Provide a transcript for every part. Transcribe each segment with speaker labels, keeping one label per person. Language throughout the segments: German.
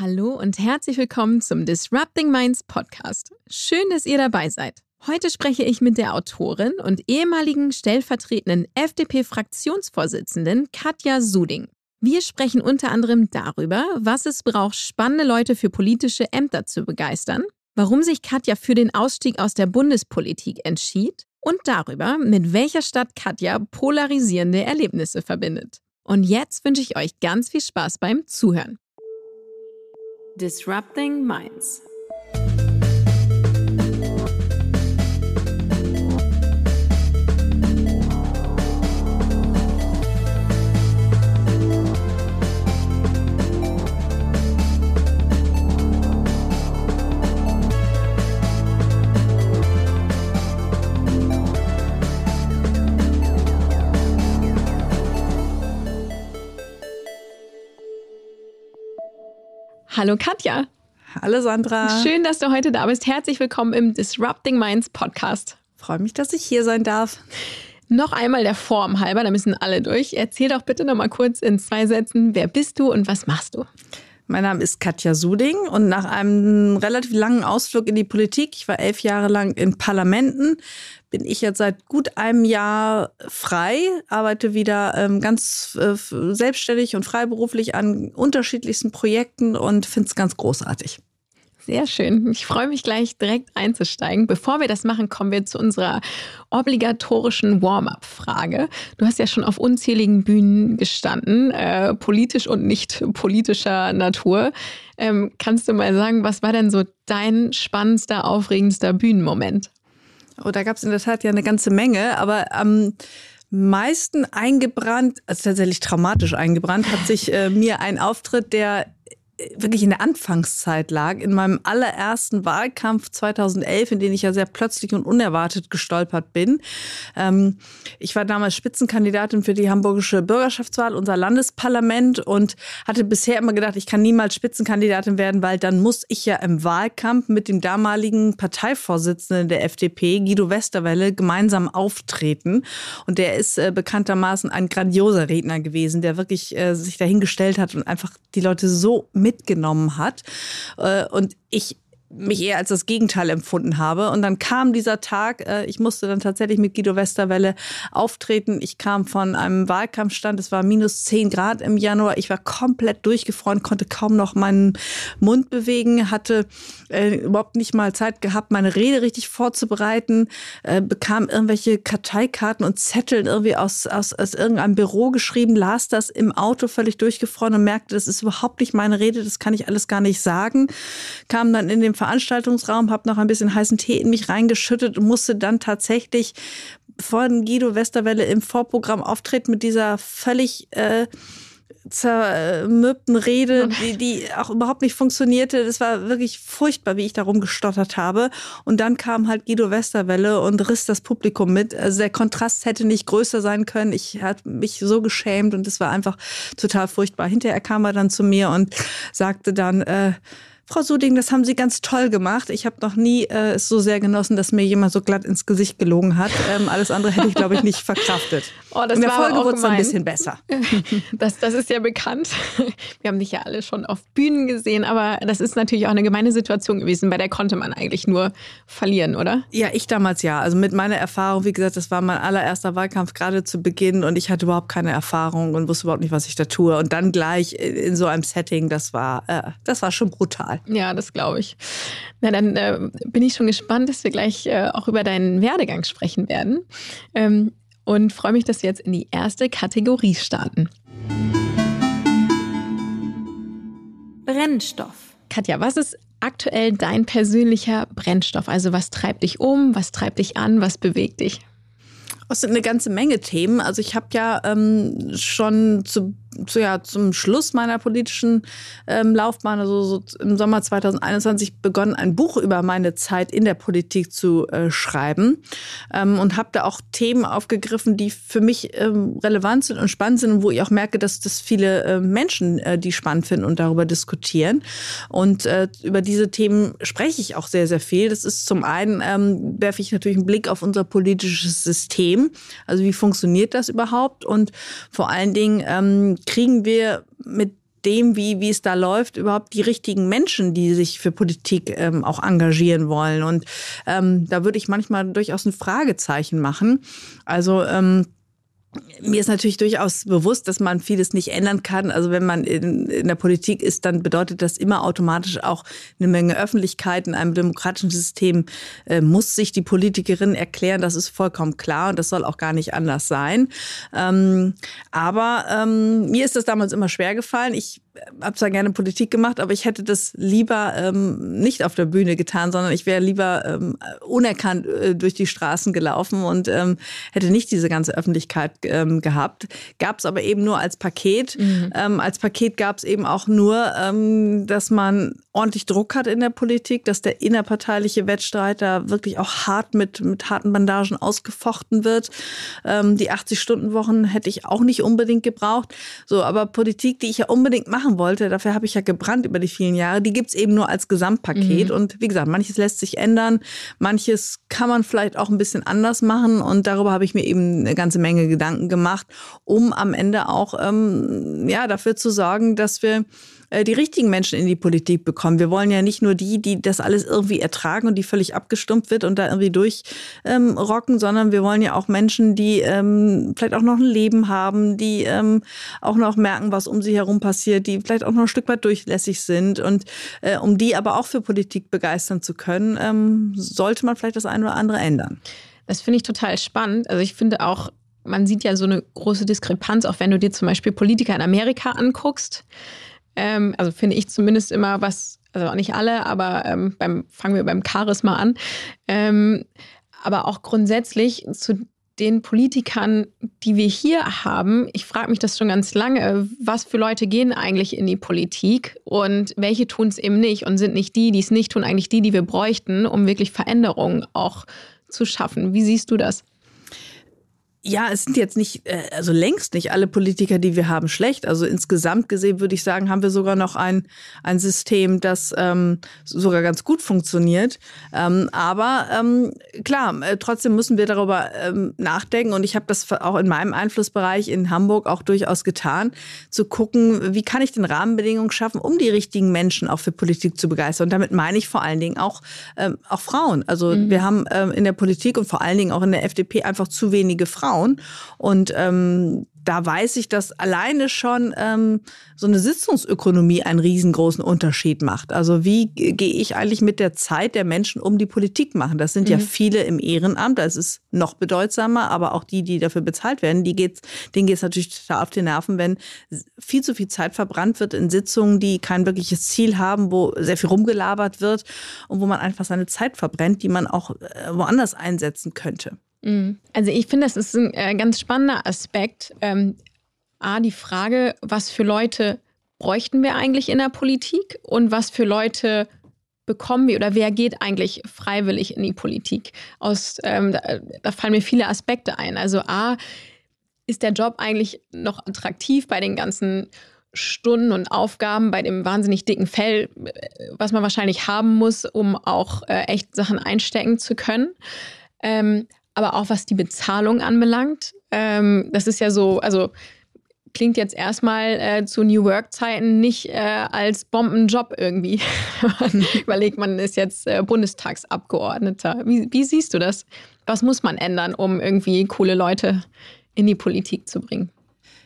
Speaker 1: Hallo und herzlich willkommen zum Disrupting Minds Podcast. Schön, dass ihr dabei seid. Heute spreche ich mit der Autorin und ehemaligen stellvertretenden FDP-Fraktionsvorsitzenden Katja Suding. Wir sprechen unter anderem darüber, was es braucht, spannende Leute für politische Ämter zu begeistern, warum sich Katja für den Ausstieg aus der Bundespolitik entschied und darüber, mit welcher Stadt Katja polarisierende Erlebnisse verbindet. Und jetzt wünsche ich euch ganz viel Spaß beim Zuhören. Disrupting Minds. Hallo Katja.
Speaker 2: Hallo Sandra.
Speaker 1: Schön, dass du heute da bist. Herzlich willkommen im Disrupting Minds Podcast.
Speaker 2: Freue mich, dass ich hier sein darf.
Speaker 1: Noch einmal der Form halber, da müssen alle durch. Erzähl doch bitte noch mal kurz in zwei Sätzen, wer bist du und was machst du?
Speaker 2: Mein Name ist Katja Suding und nach einem relativ langen Ausflug in die Politik, ich war elf Jahre lang in Parlamenten, bin ich jetzt seit gut einem Jahr frei, arbeite wieder ähm, ganz äh, selbstständig und freiberuflich an unterschiedlichsten Projekten und finde es ganz großartig.
Speaker 1: Sehr schön. Ich freue mich gleich direkt einzusteigen. Bevor wir das machen, kommen wir zu unserer obligatorischen Warm-up-Frage. Du hast ja schon auf unzähligen Bühnen gestanden, äh, politisch und nicht politischer Natur. Ähm, kannst du mal sagen, was war denn so dein spannendster, aufregendster Bühnenmoment?
Speaker 2: Oh, da gab es in der Tat ja eine ganze Menge, aber am meisten eingebrannt, also tatsächlich traumatisch eingebrannt, hat sich äh, mir ein Auftritt, der wirklich in der Anfangszeit lag, in meinem allerersten Wahlkampf 2011, in den ich ja sehr plötzlich und unerwartet gestolpert bin. Ähm, ich war damals Spitzenkandidatin für die hamburgische Bürgerschaftswahl, unser Landesparlament und hatte bisher immer gedacht, ich kann niemals Spitzenkandidatin werden, weil dann muss ich ja im Wahlkampf mit dem damaligen Parteivorsitzenden der FDP, Guido Westerwelle, gemeinsam auftreten. Und der ist äh, bekanntermaßen ein grandioser Redner gewesen, der wirklich äh, sich dahingestellt hat und einfach die Leute so mitgenommen hat. Äh, und ich mich eher als das Gegenteil empfunden habe. Und dann kam dieser Tag, äh, ich musste dann tatsächlich mit Guido Westerwelle auftreten. Ich kam von einem Wahlkampfstand, es war minus 10 Grad im Januar. Ich war komplett durchgefroren, konnte kaum noch meinen Mund bewegen, hatte äh, überhaupt nicht mal Zeit gehabt, meine Rede richtig vorzubereiten, äh, bekam irgendwelche Karteikarten und Zetteln irgendwie aus, aus, aus irgendeinem Büro geschrieben, las das im Auto völlig durchgefroren und merkte, das ist überhaupt nicht meine Rede, das kann ich alles gar nicht sagen. Kam dann in den Veranstaltungsraum, habe noch ein bisschen heißen Tee in mich reingeschüttet und musste dann tatsächlich von Guido Westerwelle im Vorprogramm auftreten mit dieser völlig äh, zermürbten Rede, die, die auch überhaupt nicht funktionierte. Das war wirklich furchtbar, wie ich darum gestottert habe. Und dann kam halt Guido Westerwelle und riss das Publikum mit. Also der Kontrast hätte nicht größer sein können. Ich hatte mich so geschämt und es war einfach total furchtbar. Hinterher kam er dann zu mir und sagte dann, äh, Frau Suding, das haben Sie ganz toll gemacht. Ich habe noch nie äh, es so sehr genossen, dass mir jemand so glatt ins Gesicht gelogen hat. Ähm, alles andere hätte ich, glaube ich, nicht verkraftet.
Speaker 1: Oh, das In der Folge wurde es ein bisschen besser. Das, das ist ja bekannt. Wir haben dich ja alle schon auf Bühnen gesehen, aber das ist natürlich auch eine gemeine Situation gewesen, bei der konnte man eigentlich nur verlieren, oder?
Speaker 2: Ja, ich damals ja. Also mit meiner Erfahrung, wie gesagt, das war mein allererster Wahlkampf gerade zu Beginn und ich hatte überhaupt keine Erfahrung und wusste überhaupt nicht, was ich da tue. Und dann gleich in so einem Setting, das war, äh, das war schon brutal.
Speaker 1: Ja, das glaube ich. Na, dann äh, bin ich schon gespannt, dass wir gleich äh, auch über deinen Werdegang sprechen werden. Ähm, und freue mich, dass wir jetzt in die erste Kategorie starten. Brennstoff. Katja, was ist aktuell dein persönlicher Brennstoff? Also was treibt dich um, was treibt dich an, was bewegt dich?
Speaker 2: Es sind eine ganze Menge Themen. Also ich habe ja ähm, schon zu zu, ja, zum Schluss meiner politischen ähm, Laufbahn, also so im Sommer 2021, begonnen, ein Buch über meine Zeit in der Politik zu äh, schreiben ähm, und habe da auch Themen aufgegriffen, die für mich ähm, relevant sind und spannend sind und wo ich auch merke, dass das viele äh, Menschen äh, die spannend finden und darüber diskutieren. Und äh, über diese Themen spreche ich auch sehr, sehr viel. Das ist zum einen, ähm, werfe ich natürlich einen Blick auf unser politisches System. Also wie funktioniert das überhaupt? Und vor allen Dingen, ähm, kriegen wir mit dem, wie, wie es da läuft, überhaupt die richtigen Menschen, die sich für Politik ähm, auch engagieren wollen. Und ähm, da würde ich manchmal durchaus ein Fragezeichen machen. Also ähm, mir ist natürlich durchaus bewusst, dass man vieles nicht ändern kann. Also wenn man in, in, der Politik ist, dann bedeutet das immer automatisch auch eine Menge Öffentlichkeit. In einem demokratischen System äh, muss sich die Politikerin erklären. Das ist vollkommen klar und das soll auch gar nicht anders sein. Ähm, aber ähm, mir ist das damals immer schwer gefallen. Ich habe zwar gerne Politik gemacht, aber ich hätte das lieber ähm, nicht auf der Bühne getan, sondern ich wäre lieber ähm, unerkannt äh, durch die Straßen gelaufen und ähm, hätte nicht diese ganze Öffentlichkeit ähm, gehabt. Gab es aber eben nur als Paket. Mhm. Ähm, als Paket gab es eben auch nur, ähm, dass man ordentlich Druck hat in der Politik, dass der innerparteiliche Wettstreit da wirklich auch hart mit, mit harten Bandagen ausgefochten wird. Ähm, die 80-Stunden-Wochen hätte ich auch nicht unbedingt gebraucht. So, aber Politik, die ich ja unbedingt mache, machen wollte, dafür habe ich ja gebrannt über die vielen Jahre, die gibt es eben nur als Gesamtpaket. Mhm. Und wie gesagt, manches lässt sich ändern, manches kann man vielleicht auch ein bisschen anders machen. Und darüber habe ich mir eben eine ganze Menge Gedanken gemacht, um am Ende auch ähm, ja, dafür zu sorgen, dass wir die richtigen Menschen in die Politik bekommen. Wir wollen ja nicht nur die, die das alles irgendwie ertragen und die völlig abgestumpft wird und da irgendwie durchrocken, ähm, sondern wir wollen ja auch Menschen, die ähm, vielleicht auch noch ein Leben haben, die ähm, auch noch merken, was um sie herum passiert, die vielleicht auch noch ein Stück weit durchlässig sind. Und äh, um die aber auch für Politik begeistern zu können, ähm, sollte man vielleicht das eine oder andere ändern.
Speaker 1: Das finde ich total spannend. Also ich finde auch, man sieht ja so eine große Diskrepanz, auch wenn du dir zum Beispiel Politiker in Amerika anguckst. Ähm, also finde ich zumindest immer was, also auch nicht alle, aber ähm, beim, fangen wir beim Charisma an. Ähm, aber auch grundsätzlich zu den Politikern, die wir hier haben, ich frage mich das schon ganz lange, was für Leute gehen eigentlich in die Politik und welche tun es eben nicht und sind nicht die, die es nicht tun, eigentlich die, die wir bräuchten, um wirklich Veränderungen auch zu schaffen. Wie siehst du das?
Speaker 2: Ja, es sind jetzt nicht, äh, also längst nicht alle Politiker, die wir haben, schlecht. Also insgesamt gesehen würde ich sagen, haben wir sogar noch ein, ein System, das ähm, sogar ganz gut funktioniert. Ähm, aber ähm, klar, äh, trotzdem müssen wir darüber ähm, nachdenken. Und ich habe das auch in meinem Einflussbereich in Hamburg auch durchaus getan, zu gucken, wie kann ich den Rahmenbedingungen schaffen, um die richtigen Menschen auch für Politik zu begeistern. Und damit meine ich vor allen Dingen auch, ähm, auch Frauen. Also mhm. wir haben ähm, in der Politik und vor allen Dingen auch in der FDP einfach zu wenige Frauen. Frauen. Und ähm, da weiß ich, dass alleine schon ähm, so eine Sitzungsökonomie einen riesengroßen Unterschied macht. Also wie gehe ich eigentlich mit der Zeit der Menschen um, die Politik machen? Das sind mhm. ja viele im Ehrenamt, das ist noch bedeutsamer, aber auch die, die dafür bezahlt werden, die geht's, denen geht es natürlich total auf die Nerven, wenn viel zu viel Zeit verbrannt wird in Sitzungen, die kein wirkliches Ziel haben, wo sehr viel rumgelabert wird und wo man einfach seine Zeit verbrennt, die man auch äh, woanders einsetzen könnte.
Speaker 1: Mhm. Also ich finde, das ist ein äh, ganz spannender Aspekt. Ähm, A, die Frage, was für Leute bräuchten wir eigentlich in der Politik und was für Leute bekommen wir oder wer geht eigentlich freiwillig in die Politik? Aus, ähm, da, da fallen mir viele Aspekte ein. Also A, ist der Job eigentlich noch attraktiv bei den ganzen Stunden und Aufgaben, bei dem wahnsinnig dicken Fell, äh, was man wahrscheinlich haben muss, um auch äh, echt Sachen einstecken zu können. Ähm, aber auch was die Bezahlung anbelangt. Ähm, das ist ja so, also klingt jetzt erstmal äh, zu New Work-Zeiten nicht äh, als Bombenjob irgendwie. Überlegt, man ist jetzt äh, Bundestagsabgeordneter. Wie, wie siehst du das? Was muss man ändern, um irgendwie coole Leute in die Politik zu bringen?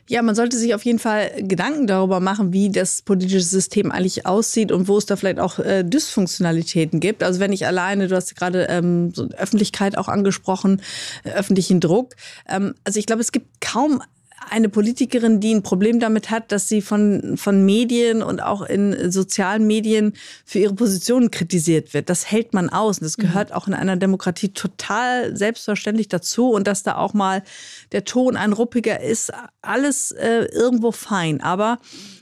Speaker 2: Ja, man sollte sich auf jeden Fall Gedanken darüber machen, wie das politische System eigentlich aussieht und wo es da vielleicht auch äh, Dysfunktionalitäten gibt. Also wenn ich alleine, du hast gerade ähm, so Öffentlichkeit auch angesprochen, äh, öffentlichen Druck. Ähm, also ich glaube, es gibt kaum eine Politikerin, die ein Problem damit hat, dass sie von, von Medien und auch in sozialen Medien für ihre Positionen kritisiert wird. Das hält man aus. Und das mhm. gehört auch in einer Demokratie total selbstverständlich dazu. Und dass da auch mal der Ton ein ruppiger ist, alles äh, irgendwo fein. Aber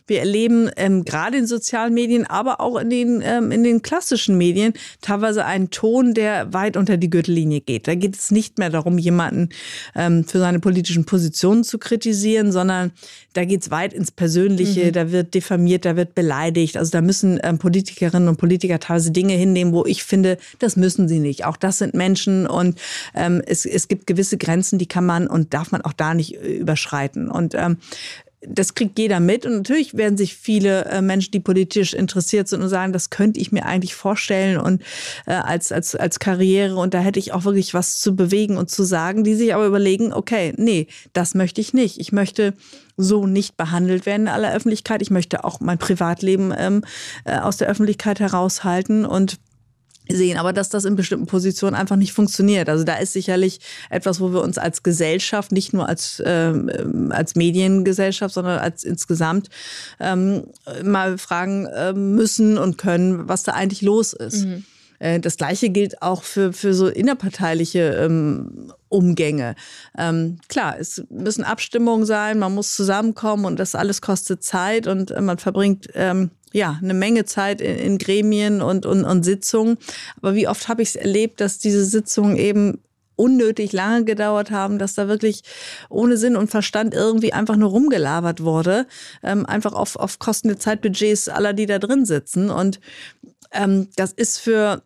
Speaker 2: wir erleben ähm, gerade in sozialen Medien, aber auch in den, ähm, in den klassischen Medien teilweise einen Ton, der weit unter die Gürtellinie geht. Da geht es nicht mehr darum, jemanden ähm, für seine politischen Positionen zu kritisieren, sondern da geht es weit ins Persönliche, mhm. da wird diffamiert, da wird beleidigt. Also da müssen ähm, Politikerinnen und Politiker teilweise Dinge hinnehmen, wo ich finde, das müssen sie nicht. Auch das sind Menschen und ähm, es, es gibt gewisse Grenzen, die kann man und darf man auch da nicht äh, überschreiten. Und ähm, das kriegt jeder mit. Und natürlich werden sich viele äh, Menschen, die politisch interessiert sind und sagen, das könnte ich mir eigentlich vorstellen und äh, als, als, als Karriere und da hätte ich auch wirklich was zu bewegen und zu sagen, die sich aber überlegen, okay, nee, das möchte ich nicht. Ich möchte so nicht behandelt werden in aller Öffentlichkeit. Ich möchte auch mein Privatleben ähm, äh, aus der Öffentlichkeit heraushalten und sehen, aber dass das in bestimmten Positionen einfach nicht funktioniert. Also da ist sicherlich etwas, wo wir uns als Gesellschaft, nicht nur als, ähm, als Mediengesellschaft, sondern als insgesamt ähm, mal fragen äh, müssen und können, was da eigentlich los ist. Mhm. Äh, das Gleiche gilt auch für, für so innerparteiliche ähm, Umgänge. Ähm, klar, es müssen Abstimmungen sein, man muss zusammenkommen und das alles kostet Zeit und äh, man verbringt ähm, ja, eine Menge Zeit in, in Gremien und, und, und Sitzungen. Aber wie oft habe ich es erlebt, dass diese Sitzungen eben unnötig lange gedauert haben, dass da wirklich ohne Sinn und Verstand irgendwie einfach nur rumgelabert wurde, ähm, einfach auf, auf Kosten der Zeitbudgets aller, die da drin sitzen. Und ähm, das ist für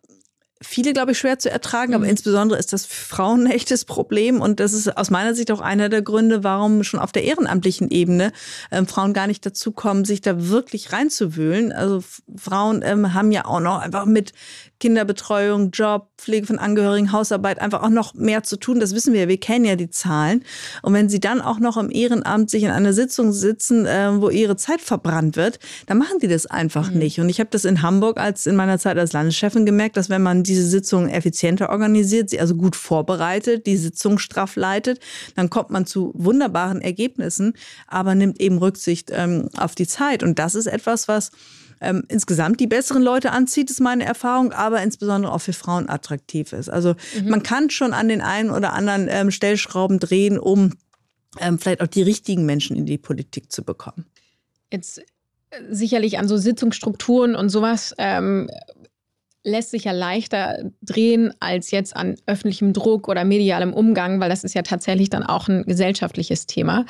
Speaker 2: viele, glaube ich, schwer zu ertragen, aber mhm. insbesondere ist das für Frauen ein echtes Problem. Und das ist aus meiner Sicht auch einer der Gründe, warum schon auf der ehrenamtlichen Ebene ähm, Frauen gar nicht dazu kommen, sich da wirklich reinzuwühlen. Also Frauen ähm, haben ja auch noch einfach mit Kinderbetreuung, Job, Pflege von Angehörigen, Hausarbeit einfach auch noch mehr zu tun. Das wissen wir, wir kennen ja die Zahlen. Und wenn sie dann auch noch im Ehrenamt sich in einer Sitzung sitzen, äh, wo ihre Zeit verbrannt wird, dann machen die das einfach mhm. nicht. Und ich habe das in Hamburg als in meiner Zeit als Landeschefin gemerkt, dass wenn man diese Sitzungen effizienter organisiert, sie also gut vorbereitet, die Sitzung straff leitet, dann kommt man zu wunderbaren Ergebnissen, aber nimmt eben Rücksicht ähm, auf die Zeit. Und das ist etwas, was ähm, insgesamt die besseren Leute anzieht, ist meine Erfahrung, aber insbesondere auch für Frauen attraktiv ist. Also mhm. man kann schon an den einen oder anderen ähm, Stellschrauben drehen, um ähm, vielleicht auch die richtigen Menschen in die Politik zu bekommen.
Speaker 1: Jetzt äh, sicherlich an so Sitzungsstrukturen und sowas ähm, lässt sich ja leichter drehen als jetzt an öffentlichem Druck oder medialem Umgang, weil das ist ja tatsächlich dann auch ein gesellschaftliches Thema.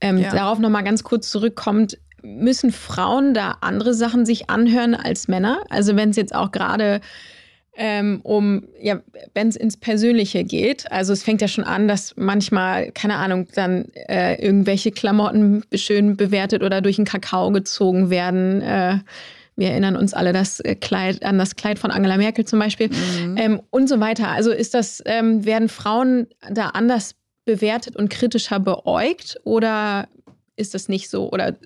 Speaker 1: Ähm, ja. Darauf nochmal ganz kurz zurückkommt, müssen Frauen da andere Sachen sich anhören als Männer? Also wenn es jetzt auch gerade ähm, um, ja, wenn es ins Persönliche geht. Also es fängt ja schon an, dass manchmal, keine Ahnung, dann äh, irgendwelche Klamotten schön bewertet oder durch den Kakao gezogen werden. Äh, wir erinnern uns alle das äh, Kleid, an das Kleid von Angela Merkel zum Beispiel mhm. ähm, und so weiter. Also ist das, ähm, werden Frauen da anders bewertet und kritischer beäugt oder ist das nicht so? Oder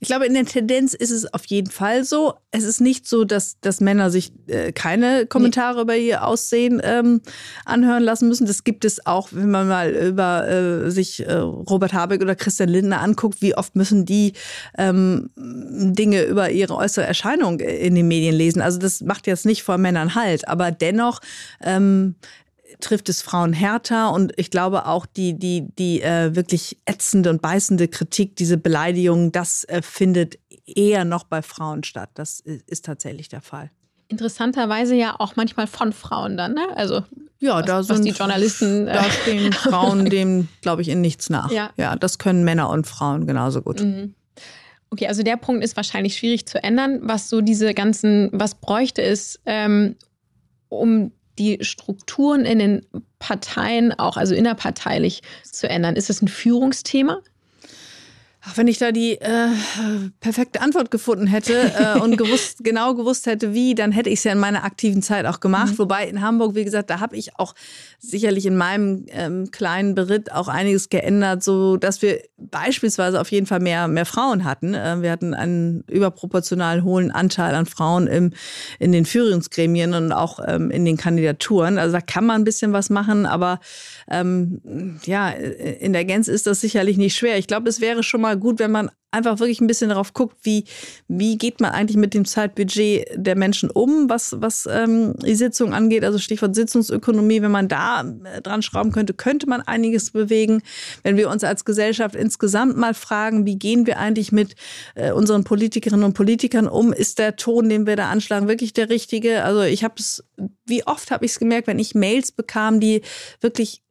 Speaker 2: ich glaube, in der Tendenz ist es auf jeden Fall so. Es ist nicht so, dass, dass Männer sich äh, keine Kommentare nee. über ihr Aussehen ähm, anhören lassen müssen. Das gibt es auch, wenn man mal über äh, sich äh, Robert Habeck oder Christian Lindner anguckt, wie oft müssen die ähm, Dinge über ihre äußere Erscheinung in den Medien lesen. Also das macht jetzt nicht vor Männern halt, aber dennoch ähm, trifft es Frauen härter und ich glaube auch die, die, die äh, wirklich ätzende und beißende Kritik, diese Beleidigung, das äh, findet eher noch bei Frauen statt. Das ist, tatsächlich der Fall.
Speaker 1: Interessanterweise ja auch manchmal von Frauen dann, ne? Also
Speaker 2: ja, was, da sind
Speaker 1: die Journalisten.
Speaker 2: Da äh, stehen Frauen dem, glaube ich, in nichts nach. Ja. ja, das können Männer und Frauen genauso gut. Mhm.
Speaker 1: Okay, also der Punkt ist wahrscheinlich schwierig zu ändern. Was so diese ganzen, was bräuchte es, ähm, um die Strukturen in den Parteien auch, also innerparteilich zu ändern? Ist das ein Führungsthema?
Speaker 2: Ach, wenn ich da die äh, perfekte Antwort gefunden hätte äh, und gewusst, genau gewusst hätte, wie, dann hätte ich es ja in meiner aktiven Zeit auch gemacht. Mhm. Wobei in Hamburg, wie gesagt, da habe ich auch sicherlich in meinem ähm, kleinen Beritt auch einiges geändert, so dass wir beispielsweise auf jeden Fall mehr, mehr Frauen hatten. Äh, wir hatten einen überproportional hohen Anteil an Frauen im, in den Führungsgremien und auch ähm, in den Kandidaturen. Also da kann man ein bisschen was machen, aber ähm, ja, in der Gänze ist das sicherlich nicht schwer. Ich glaube, es wäre schon mal gut, wenn man einfach wirklich ein bisschen darauf guckt, wie, wie geht man eigentlich mit dem Zeitbudget der Menschen um, was, was ähm, die Sitzung angeht. Also Stichwort Sitzungsökonomie, wenn man da äh, dran schrauben könnte, könnte man einiges bewegen. Wenn wir uns als Gesellschaft insgesamt mal fragen, wie gehen wir eigentlich mit äh, unseren Politikerinnen und Politikern um, ist der Ton, den wir da anschlagen, wirklich der richtige? Also ich habe es, wie oft habe ich es gemerkt, wenn ich Mails bekam, die wirklich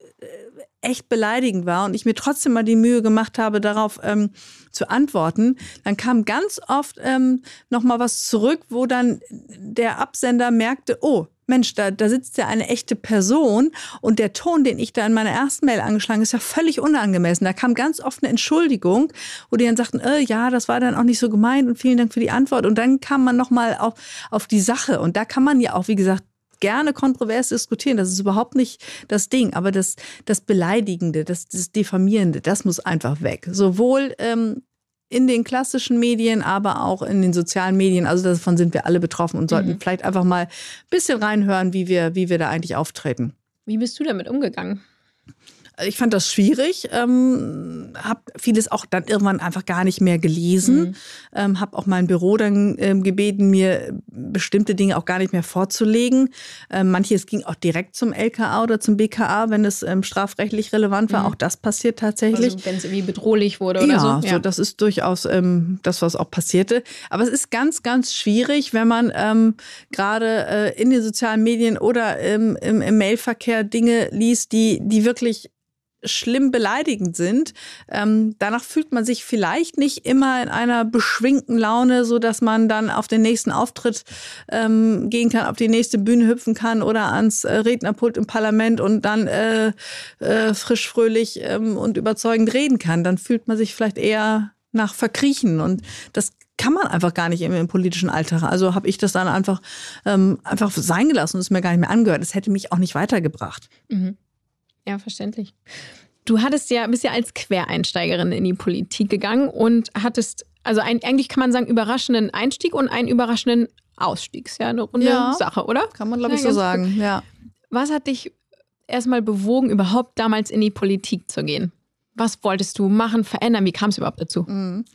Speaker 2: echt beleidigend war und ich mir trotzdem mal die Mühe gemacht habe, darauf ähm, zu antworten, dann kam ganz oft ähm, noch mal was zurück, wo dann der Absender merkte, oh, Mensch, da, da sitzt ja eine echte Person und der Ton, den ich da in meiner ersten Mail angeschlagen, ist ja völlig unangemessen. Da kam ganz oft eine Entschuldigung, wo die dann sagten, äh, ja, das war dann auch nicht so gemeint und vielen Dank für die Antwort. Und dann kam man nochmal auf, auf die Sache. Und da kann man ja auch, wie gesagt, gerne kontrovers diskutieren. Das ist überhaupt nicht das Ding. Aber das, das Beleidigende, das, das Diffamierende, das muss einfach weg. Sowohl ähm, in den klassischen Medien, aber auch in den sozialen Medien. Also davon sind wir alle betroffen und sollten mhm. vielleicht einfach mal ein bisschen reinhören, wie wir, wie wir da eigentlich auftreten.
Speaker 1: Wie bist du damit umgegangen?
Speaker 2: Ich fand das schwierig, ähm, habe vieles auch dann irgendwann einfach gar nicht mehr gelesen, mhm. ähm, habe auch mein Büro dann ähm, gebeten, mir bestimmte Dinge auch gar nicht mehr vorzulegen. Ähm, manches ging auch direkt zum LKA oder zum BKA, wenn es ähm, strafrechtlich relevant war. Mhm. Auch das passiert tatsächlich.
Speaker 1: Also, wenn es irgendwie bedrohlich wurde
Speaker 2: oder
Speaker 1: ja,
Speaker 2: so. Ja, so das ist durchaus ähm, das, was auch passierte. Aber es ist ganz, ganz schwierig, wenn man ähm, gerade äh, in den sozialen Medien oder im, im, im Mailverkehr Dinge liest, die, die wirklich schlimm beleidigend sind. Ähm, danach fühlt man sich vielleicht nicht immer in einer beschwingten Laune, so dass man dann auf den nächsten Auftritt ähm, gehen kann, auf die nächste Bühne hüpfen kann oder ans äh, Rednerpult im Parlament und dann äh, äh, frisch, fröhlich ähm, und überzeugend reden kann. Dann fühlt man sich vielleicht eher nach Verkriechen und das kann man einfach gar nicht im, im politischen Alltag. Also habe ich das dann einfach, ähm, einfach sein gelassen und es mir gar nicht mehr angehört. Es hätte mich auch nicht weitergebracht.
Speaker 1: Mhm. Ja, verständlich. Du hattest ja, bist ja als Quereinsteigerin in die Politik gegangen und hattest, also ein, eigentlich kann man sagen, überraschenden Einstieg und einen überraschenden Ausstieg. Ist ja eine runde ja, Sache, oder?
Speaker 2: Kann man, glaube ich, so sagen, gut. ja.
Speaker 1: Was hat dich erstmal bewogen, überhaupt damals in die Politik zu gehen? Was wolltest du machen, verändern? Wie kam es überhaupt dazu? Mhm.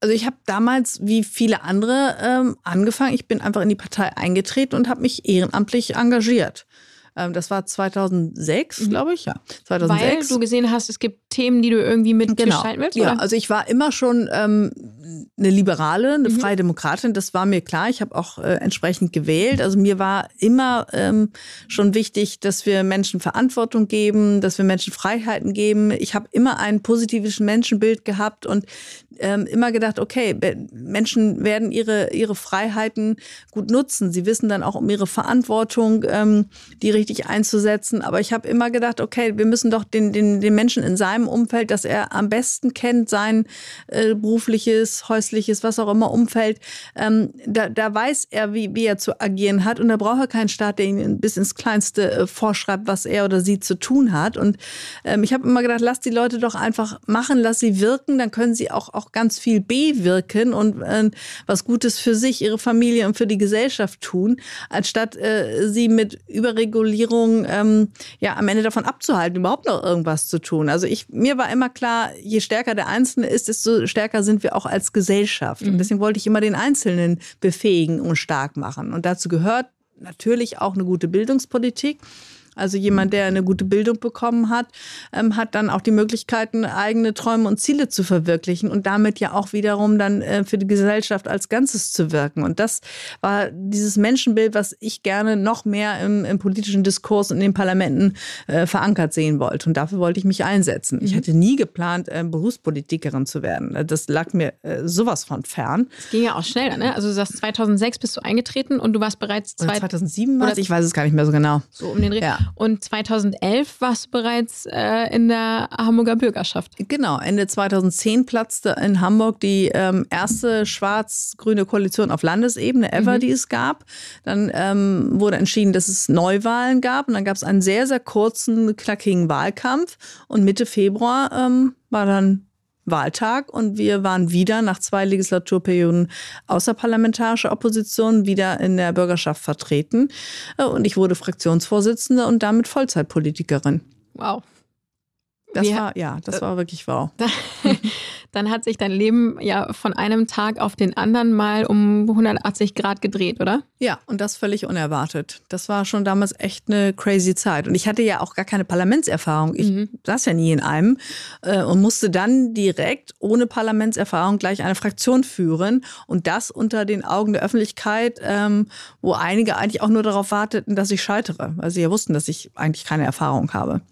Speaker 2: Also ich habe damals, wie viele andere, ähm, angefangen. Ich bin einfach in die Partei eingetreten und habe mich ehrenamtlich engagiert. Ähm, das war 2006, mhm. glaube ich, ja. 2006.
Speaker 1: Weil du gesehen hast, es gibt Themen, die du irgendwie mitgestalten genau. willst?
Speaker 2: Oder? Ja, also ich war immer schon ähm, eine Liberale, eine mhm. Freie Demokratin, das war mir klar. Ich habe auch äh, entsprechend gewählt. Also mir war immer ähm, schon wichtig, dass wir Menschen Verantwortung geben, dass wir Menschen Freiheiten geben. Ich habe immer ein positives Menschenbild gehabt und ähm, immer gedacht, okay, Menschen werden ihre, ihre Freiheiten gut nutzen. Sie wissen dann auch um ihre Verantwortung, ähm, die richtig einzusetzen. Aber ich habe immer gedacht, okay, wir müssen doch den, den, den Menschen in seinem Umfeld, das er am besten kennt, sein äh, berufliches, häusliches, was auch immer Umfeld, ähm, da, da weiß er, wie, wie er zu agieren hat. Und da braucht er keinen Staat, der ihn bis ins Kleinste äh, vorschreibt, was er oder sie zu tun hat. Und ähm, ich habe immer gedacht, lass die Leute doch einfach machen, lass sie wirken, dann können sie auch, auch ganz viel bewirken und äh, was Gutes für sich, ihre Familie und für die Gesellschaft tun, anstatt äh, sie mit Überregulierung ähm, ja am Ende davon abzuhalten, überhaupt noch irgendwas zu tun. Also ich, mir war immer klar, je stärker der Einzelne ist, desto stärker sind wir auch als Gesellschaft. Und mhm. deswegen wollte ich immer den Einzelnen befähigen und stark machen. Und dazu gehört natürlich auch eine gute Bildungspolitik. Also jemand, der eine gute Bildung bekommen hat, ähm, hat dann auch die Möglichkeiten, eigene Träume und Ziele zu verwirklichen und damit ja auch wiederum dann äh, für die Gesellschaft als Ganzes zu wirken. Und das war dieses Menschenbild, was ich gerne noch mehr im, im politischen Diskurs in den Parlamenten äh, verankert sehen wollte. Und dafür wollte ich mich einsetzen. Mhm. Ich hatte nie geplant, äh, Berufspolitikerin zu werden. Das lag mir äh, sowas von fern.
Speaker 1: Es ging ja auch schneller, ne? Also du sagst, 2006 bist du eingetreten und du warst bereits...
Speaker 2: Oder 2007 war Ich weiß es gar nicht mehr so genau.
Speaker 1: So um den Dreh. Ja. Und 2011 warst du bereits äh, in der Hamburger Bürgerschaft.
Speaker 2: Genau, Ende 2010 platzte in Hamburg die ähm, erste schwarz-grüne Koalition auf Landesebene ever, mhm. die es gab. Dann ähm, wurde entschieden, dass es Neuwahlen gab und dann gab es einen sehr, sehr kurzen, knackigen Wahlkampf und Mitte Februar ähm, war dann Wahltag und wir waren wieder nach zwei Legislaturperioden außerparlamentarische Opposition wieder in der Bürgerschaft vertreten äh, und ich wurde Fraktionsvorsitzende und damit Vollzeitpolitikerin.
Speaker 1: Wow.
Speaker 2: Das Wie, war, ja, das äh, war wirklich wow.
Speaker 1: Dann hat sich dein Leben ja von einem Tag auf den anderen mal um 180 Grad gedreht, oder?
Speaker 2: Ja, und das völlig unerwartet. Das war schon damals echt eine crazy Zeit. Und ich hatte ja auch gar keine Parlamentserfahrung. Ich mhm. saß ja nie in einem äh, und musste dann direkt ohne Parlamentserfahrung gleich eine Fraktion führen. Und das unter den Augen der Öffentlichkeit, ähm, wo einige eigentlich auch nur darauf warteten, dass ich scheitere, weil sie ja wussten, dass ich eigentlich keine Erfahrung habe.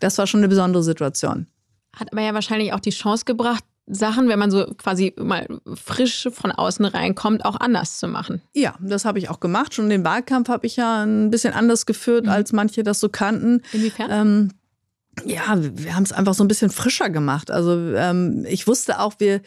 Speaker 2: Das war schon eine besondere Situation.
Speaker 1: Hat aber ja wahrscheinlich auch die Chance gebracht, Sachen, wenn man so quasi mal frisch von außen reinkommt, auch anders zu machen.
Speaker 2: Ja, das habe ich auch gemacht. Schon den Wahlkampf habe ich ja ein bisschen anders geführt, mhm. als manche das so kannten.
Speaker 1: Inwiefern? Ähm,
Speaker 2: ja, wir haben es einfach so ein bisschen frischer gemacht. Also ähm, ich wusste auch, wir,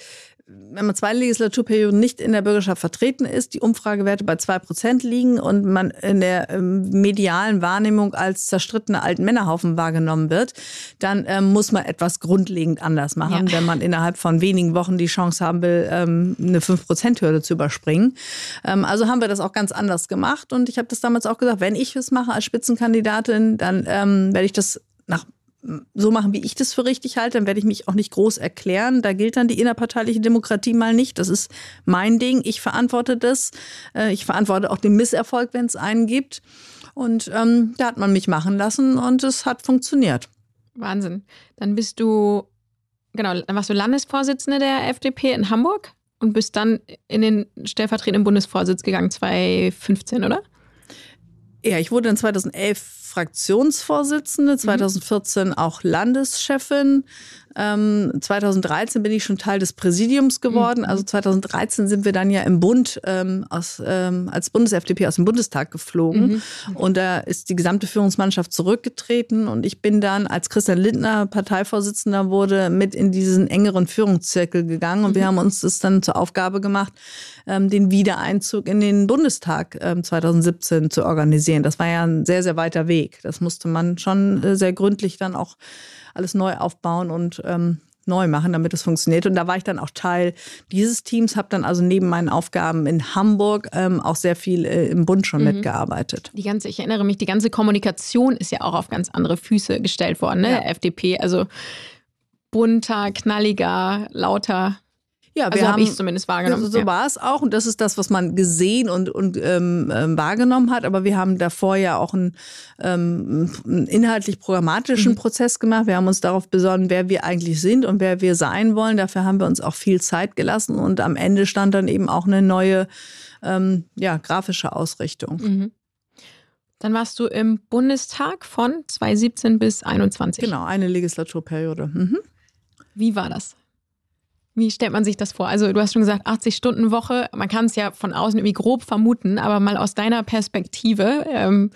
Speaker 2: wenn man zwei Legislaturperioden nicht in der Bürgerschaft vertreten ist, die Umfragewerte bei zwei Prozent liegen und man in der ähm, medialen Wahrnehmung als zerstrittene alten Männerhaufen wahrgenommen wird, dann ähm, muss man etwas grundlegend anders machen, ja. wenn man innerhalb von wenigen Wochen die Chance haben will, ähm, eine fünf Prozent Hürde zu überspringen. Ähm, also haben wir das auch ganz anders gemacht und ich habe das damals auch gesagt, wenn ich es mache als Spitzenkandidatin, dann ähm, werde ich das nach so machen, wie ich das für richtig halte, dann werde ich mich auch nicht groß erklären. Da gilt dann die innerparteiliche Demokratie mal nicht. Das ist mein Ding. Ich verantworte das. Äh, ich verantworte auch den Misserfolg, wenn es einen gibt. Und ähm, da hat man mich machen lassen und es hat funktioniert.
Speaker 1: Wahnsinn. Dann bist du, genau, dann warst du Landesvorsitzende der FDP in Hamburg und bist dann in den stellvertretenden Bundesvorsitz gegangen, 2015, oder?
Speaker 2: Ja, ich wurde dann 2011 Fraktionsvorsitzende, 2014 mhm. auch Landeschefin. Ähm, 2013 bin ich schon Teil des Präsidiums geworden. Mhm. Also 2013 sind wir dann ja im Bund ähm, aus, ähm, als Bundes-FDP aus dem Bundestag geflogen. Mhm. Und da ist die gesamte Führungsmannschaft zurückgetreten. Und ich bin dann, als Christian Lindner Parteivorsitzender wurde, mit in diesen engeren Führungszirkel gegangen. Und wir mhm. haben uns das dann zur Aufgabe gemacht, ähm, den Wiedereinzug in den Bundestag ähm, 2017 zu organisieren. Das war ja ein sehr, sehr weiter Weg. Das musste man schon äh, sehr gründlich dann auch alles neu aufbauen und ähm, neu machen, damit es funktioniert. Und da war ich dann auch Teil dieses Teams, habe dann also neben meinen Aufgaben in Hamburg ähm, auch sehr viel äh, im Bund schon mhm. mitgearbeitet.
Speaker 1: Die ganze, ich erinnere mich, die ganze Kommunikation ist ja auch auf ganz andere Füße gestellt worden, ne? Ja. Der FDP. Also bunter, knalliger, lauter.
Speaker 2: Ja, also habe ich zumindest wahrgenommen. So, so ja. war es auch und das ist das, was man gesehen und, und ähm, ähm, wahrgenommen hat. Aber wir haben davor ja auch einen, ähm, einen inhaltlich programmatischen mhm. Prozess gemacht. Wir haben uns darauf besonnen, wer wir eigentlich sind und wer wir sein wollen. Dafür haben wir uns auch viel Zeit gelassen und am Ende stand dann eben auch eine neue ähm, ja, grafische Ausrichtung. Mhm.
Speaker 1: Dann warst du im Bundestag von 2017 bis 2021.
Speaker 2: Genau, eine Legislaturperiode. Mhm.
Speaker 1: Wie war das? Wie stellt man sich das vor? Also du hast schon gesagt, 80 Stunden Woche. Man kann es ja von außen irgendwie grob vermuten, aber mal aus deiner Perspektive, ähm,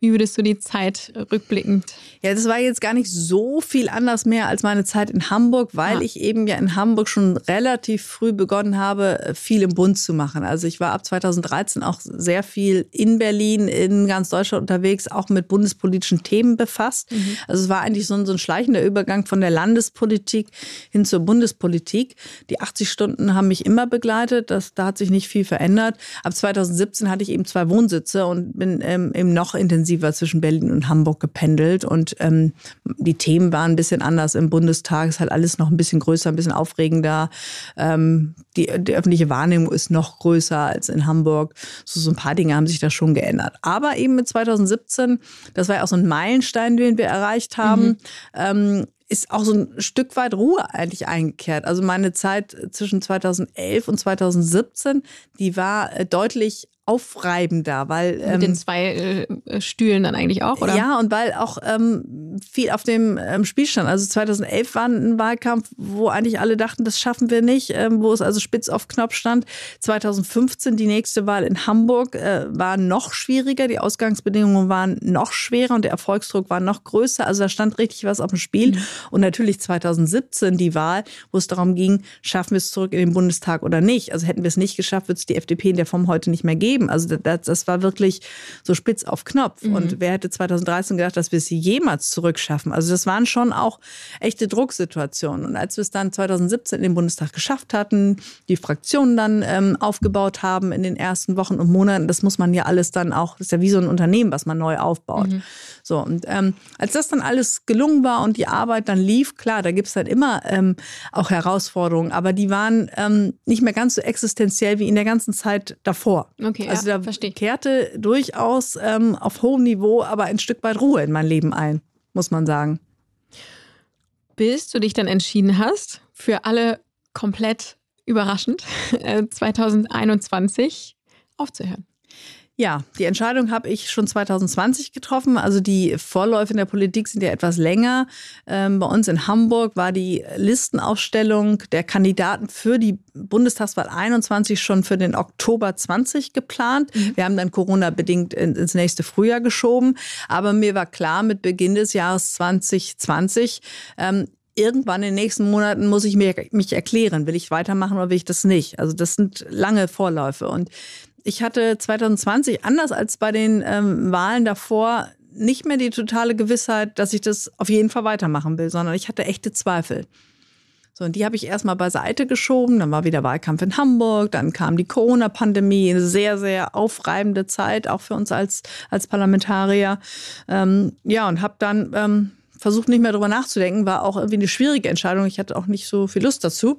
Speaker 1: wie würdest du die Zeit rückblickend?
Speaker 2: Ja, das war jetzt gar nicht so viel anders mehr als meine Zeit in Hamburg, weil ja. ich eben ja in Hamburg schon relativ früh begonnen habe, viel im Bund zu machen. Also ich war ab 2013 auch sehr viel in Berlin, in ganz Deutschland unterwegs, auch mit bundespolitischen Themen befasst. Mhm. Also es war eigentlich so ein, so ein schleichender Übergang von der Landespolitik hin zur Bundespolitik. Die 80 Stunden haben mich immer begleitet. Das, da hat sich nicht viel verändert. Ab 2017 hatte ich eben zwei Wohnsitze und bin ähm, eben noch intensiver intensiver zwischen Berlin und Hamburg gependelt und ähm, die Themen waren ein bisschen anders im Bundestag. Es ist halt alles noch ein bisschen größer, ein bisschen aufregender. Ähm, die, die öffentliche Wahrnehmung ist noch größer als in Hamburg. So, so ein paar Dinge haben sich da schon geändert. Aber eben mit 2017, das war ja auch so ein Meilenstein, den wir erreicht haben, mhm. ähm, ist auch so ein Stück weit Ruhe eigentlich eingekehrt. Also meine Zeit zwischen 2011 und 2017, die war äh, deutlich aufreibender, weil
Speaker 1: ähm, mit den ähm, zwei äh, Stühlen dann eigentlich auch, oder?
Speaker 2: Ja, und weil auch ähm, viel auf dem ähm, Spiel stand. Also 2011 war ein Wahlkampf, wo eigentlich alle dachten, das schaffen wir nicht, ähm, wo es also spitz auf Knopf stand. 2015 die nächste Wahl in Hamburg äh, war noch schwieriger, die Ausgangsbedingungen waren noch schwerer und der Erfolgsdruck war noch größer. Also da stand richtig was auf dem Spiel. Mhm. Und natürlich 2017 die Wahl, wo es darum ging, schaffen wir es zurück in den Bundestag oder nicht. Also hätten wir es nicht geschafft, wird es die FDP in der Form heute nicht mehr geben geben. Also das, das war wirklich so spitz auf Knopf. Mhm. Und wer hätte 2013 gedacht, dass wir es jemals zurückschaffen? Also das waren schon auch echte Drucksituationen. Und als wir es dann 2017 in den Bundestag geschafft hatten, die Fraktionen dann ähm, aufgebaut haben in den ersten Wochen und Monaten, das muss man ja alles dann auch, das ist ja wie so ein Unternehmen, was man neu aufbaut. Mhm. So, und ähm, als das dann alles gelungen war und die Arbeit dann lief, klar, da gibt es dann immer ähm, auch Herausforderungen, aber die waren ähm, nicht mehr ganz so existenziell wie in der ganzen Zeit davor.
Speaker 1: Okay.
Speaker 2: Also ja, da verstehe. kehrte durchaus ähm, auf hohem Niveau aber ein Stück weit Ruhe in mein Leben ein, muss man sagen.
Speaker 1: Bis du dich dann entschieden hast, für alle komplett überraschend, 2021 äh, aufzuhören.
Speaker 2: Ja, die Entscheidung habe ich schon 2020 getroffen. Also die Vorläufe in der Politik sind ja etwas länger. Ähm, bei uns in Hamburg war die Listenaufstellung der Kandidaten für die Bundestagswahl 21 schon für den Oktober 20 geplant. Mhm. Wir haben dann Corona-bedingt ins nächste Frühjahr geschoben. Aber mir war klar, mit Beginn des Jahres 2020, ähm, irgendwann in den nächsten Monaten muss ich mir, mich erklären, will ich weitermachen oder will ich das nicht. Also das sind lange Vorläufe. Und ich hatte 2020, anders als bei den ähm, Wahlen davor, nicht mehr die totale Gewissheit, dass ich das auf jeden Fall weitermachen will, sondern ich hatte echte Zweifel. So, und die habe ich erstmal beiseite geschoben. Dann war wieder Wahlkampf in Hamburg, dann kam die Corona-Pandemie, eine sehr, sehr aufreibende Zeit, auch für uns als, als Parlamentarier. Ähm, ja, und habe dann ähm, versucht nicht mehr drüber nachzudenken, war auch irgendwie eine schwierige Entscheidung. Ich hatte auch nicht so viel Lust dazu.